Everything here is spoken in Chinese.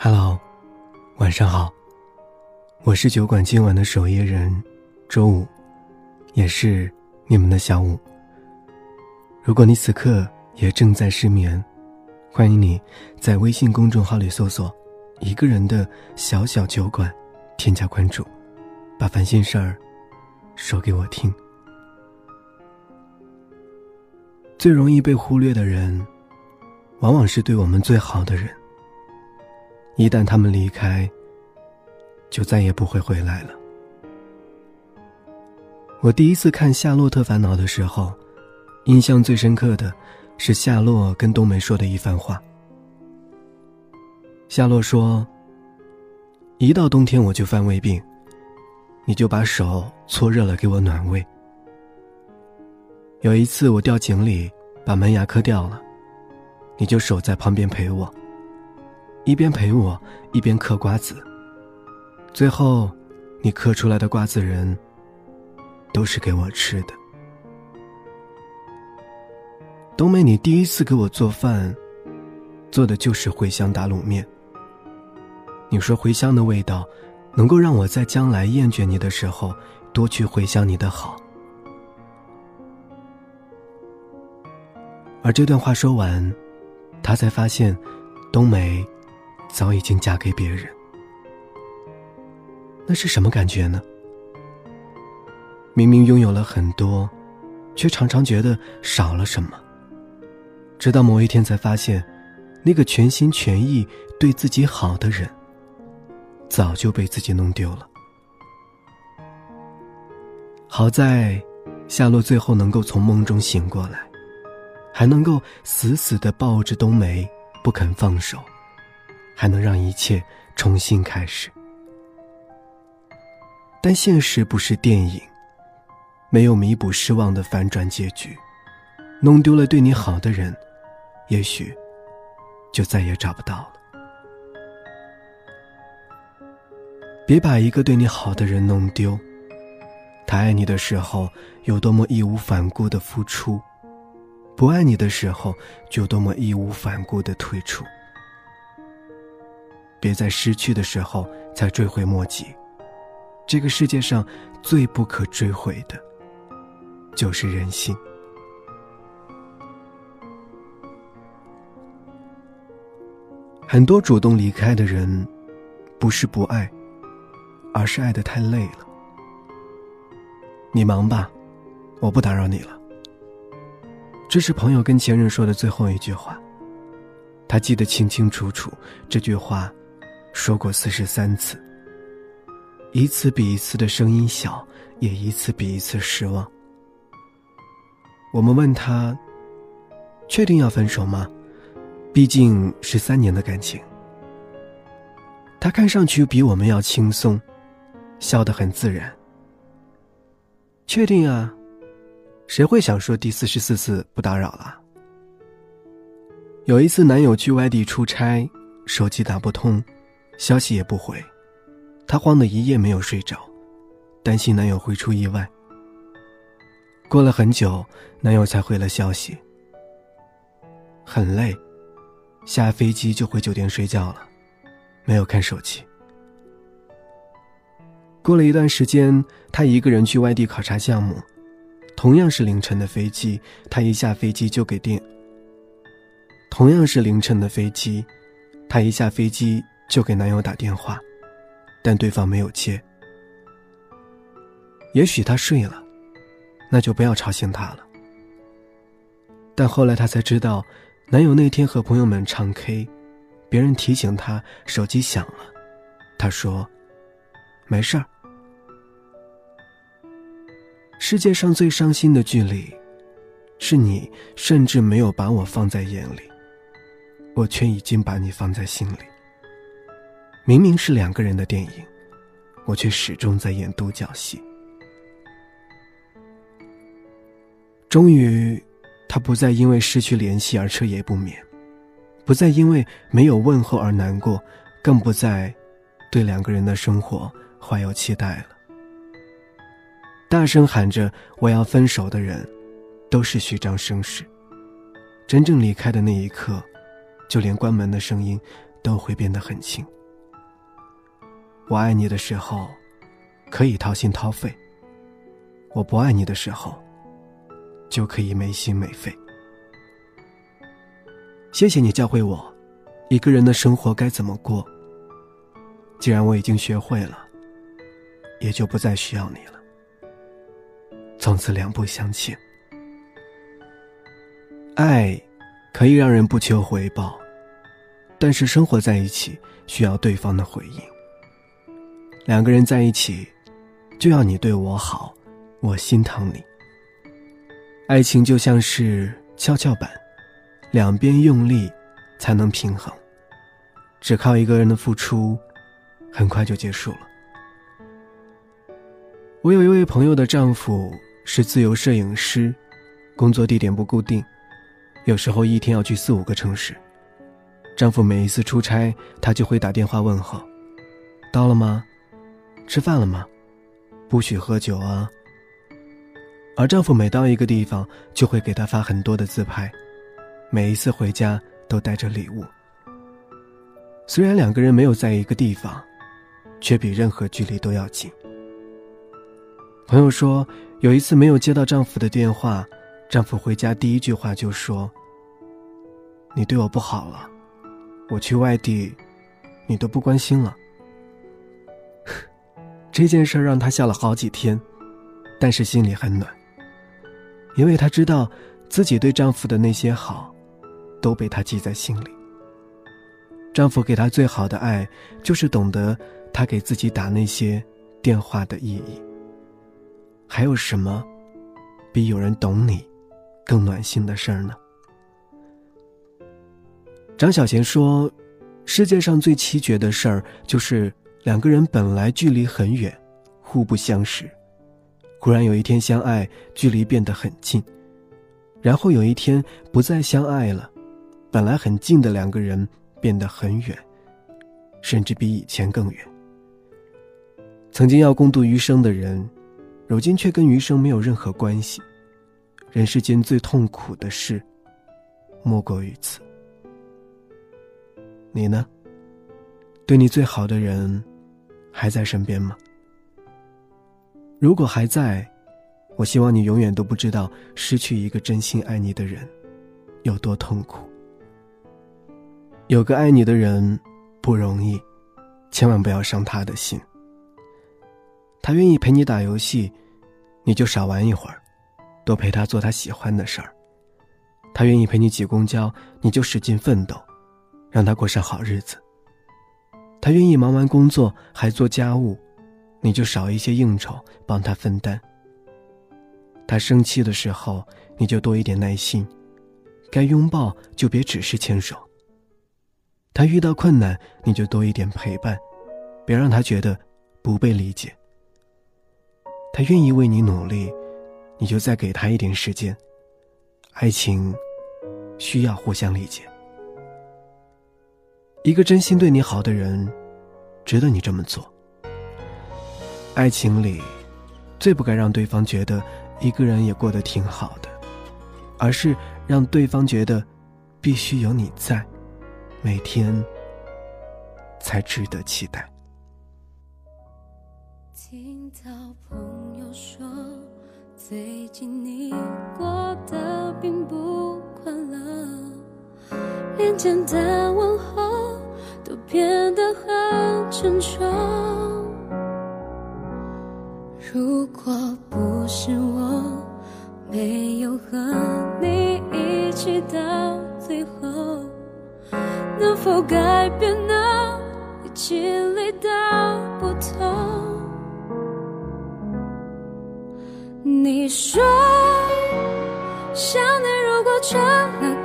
Hello，晚上好。我是酒馆今晚的守夜人，周五，也是你们的小五。如果你此刻也正在失眠，欢迎你在微信公众号里搜索“一个人的小小酒馆”，添加关注，把烦心事儿说给我听。最容易被忽略的人，往往是对我们最好的人。一旦他们离开，就再也不会回来了。我第一次看《夏洛特烦恼》的时候，印象最深刻的是夏洛跟冬梅说的一番话。夏洛说：“一到冬天我就犯胃病，你就把手搓热了给我暖胃。有一次我掉井里把门牙磕掉了，你就守在旁边陪我。”一边陪我，一边嗑瓜子。最后，你嗑出来的瓜子仁，都是给我吃的。冬梅，你第一次给我做饭，做的就是茴香打卤面。你说茴香的味道，能够让我在将来厌倦你的时候，多去回想你的好。而这段话说完，他才发现，冬梅。早已经嫁给别人，那是什么感觉呢？明明拥有了很多，却常常觉得少了什么。直到某一天才发现，那个全心全意对自己好的人，早就被自己弄丢了。好在，夏洛最后能够从梦中醒过来，还能够死死的抱着冬梅不肯放手。还能让一切重新开始，但现实不是电影，没有弥补失望的反转结局，弄丢了对你好的人，也许就再也找不到了。别把一个对你好的人弄丢，他爱你的时候有多么义无反顾的付出，不爱你的时候就多么义无反顾的退出。别在失去的时候才追悔莫及。这个世界上最不可追悔的，就是人性。很多主动离开的人，不是不爱，而是爱的太累了。你忙吧，我不打扰你了。这是朋友跟前任说的最后一句话。他记得清清楚楚，这句话。说过四十三次，一次比一次的声音小，也一次比一次失望。我们问他：“确定要分手吗？”毕竟是三年的感情。他看上去比我们要轻松，笑得很自然。确定啊，谁会想说第四十四次不打扰了？有一次，男友去外地出差，手机打不通。消息也不回，她慌得一夜没有睡着，担心男友会出意外。过了很久，男友才回了消息。很累，下飞机就回酒店睡觉了，没有看手机。过了一段时间，她一个人去外地考察项目，同样是凌晨的飞机，她一下飞机就给电。同样是凌晨的飞机，她一下飞机。就给男友打电话，但对方没有接。也许他睡了，那就不要吵醒他了。但后来她才知道，男友那天和朋友们唱 K，别人提醒他手机响了，他说：“没事儿。”世界上最伤心的距离，是你甚至没有把我放在眼里，我却已经把你放在心里。明明是两个人的电影，我却始终在演独角戏。终于，他不再因为失去联系而彻夜不眠，不再因为没有问候而难过，更不再对两个人的生活怀有期待了。大声喊着我要分手的人，都是虚张声势。真正离开的那一刻，就连关门的声音。都会变得很轻。我爱你的时候，可以掏心掏肺；我不爱你的时候，就可以没心没肺。谢谢你教会我，一个人的生活该怎么过。既然我已经学会了，也就不再需要你了。从此两不相欠。爱，可以让人不求回报，但是生活在一起需要对方的回应。两个人在一起，就要你对我好，我心疼你。爱情就像是跷跷板，两边用力才能平衡，只靠一个人的付出。很快就结束了。我有一位朋友的丈夫是自由摄影师，工作地点不固定，有时候一天要去四五个城市。丈夫每一次出差，她就会打电话问候：“到了吗？吃饭了吗？不许喝酒啊。”而丈夫每到一个地方，就会给她发很多的自拍，每一次回家都带着礼物。虽然两个人没有在一个地方。却比任何距离都要近。朋友说，有一次没有接到丈夫的电话，丈夫回家第一句话就说：“你对我不好了，我去外地，你都不关心了。”这件事让她笑了好几天，但是心里很暖，因为她知道自己对丈夫的那些好，都被她记在心里。丈夫给她最好的爱，就是懂得。她给自己打那些电话的意义，还有什么比有人懂你更暖心的事儿呢？张小娴说：“世界上最奇绝的事儿，就是两个人本来距离很远，互不相识，忽然有一天相爱，距离变得很近，然后有一天不再相爱了，本来很近的两个人变得很远，甚至比以前更远。”曾经要共度余生的人，如今却跟余生没有任何关系。人世间最痛苦的事，莫过于此。你呢？对你最好的人，还在身边吗？如果还在，我希望你永远都不知道失去一个真心爱你的人，有多痛苦。有个爱你的人不容易，千万不要伤他的心。他愿意陪你打游戏，你就少玩一会儿，多陪他做他喜欢的事儿。他愿意陪你挤公交，你就使劲奋斗，让他过上好日子。他愿意忙完工作还做家务，你就少一些应酬，帮他分担。他生气的时候，你就多一点耐心，该拥抱就别只是牵手。他遇到困难，你就多一点陪伴，别让他觉得不被理解。他愿意为你努力，你就再给他一点时间。爱情需要互相理解。一个真心对你好的人，值得你这么做。爱情里，最不该让对方觉得一个人也过得挺好的，而是让对方觉得必须有你在，每天才值得期待。听到朋友说，最近你过得并不快乐，连简单问变得很沉重。如果不是我没有和你一起到最后，能否改变呢？你经历的不同。你说，想念如果成了。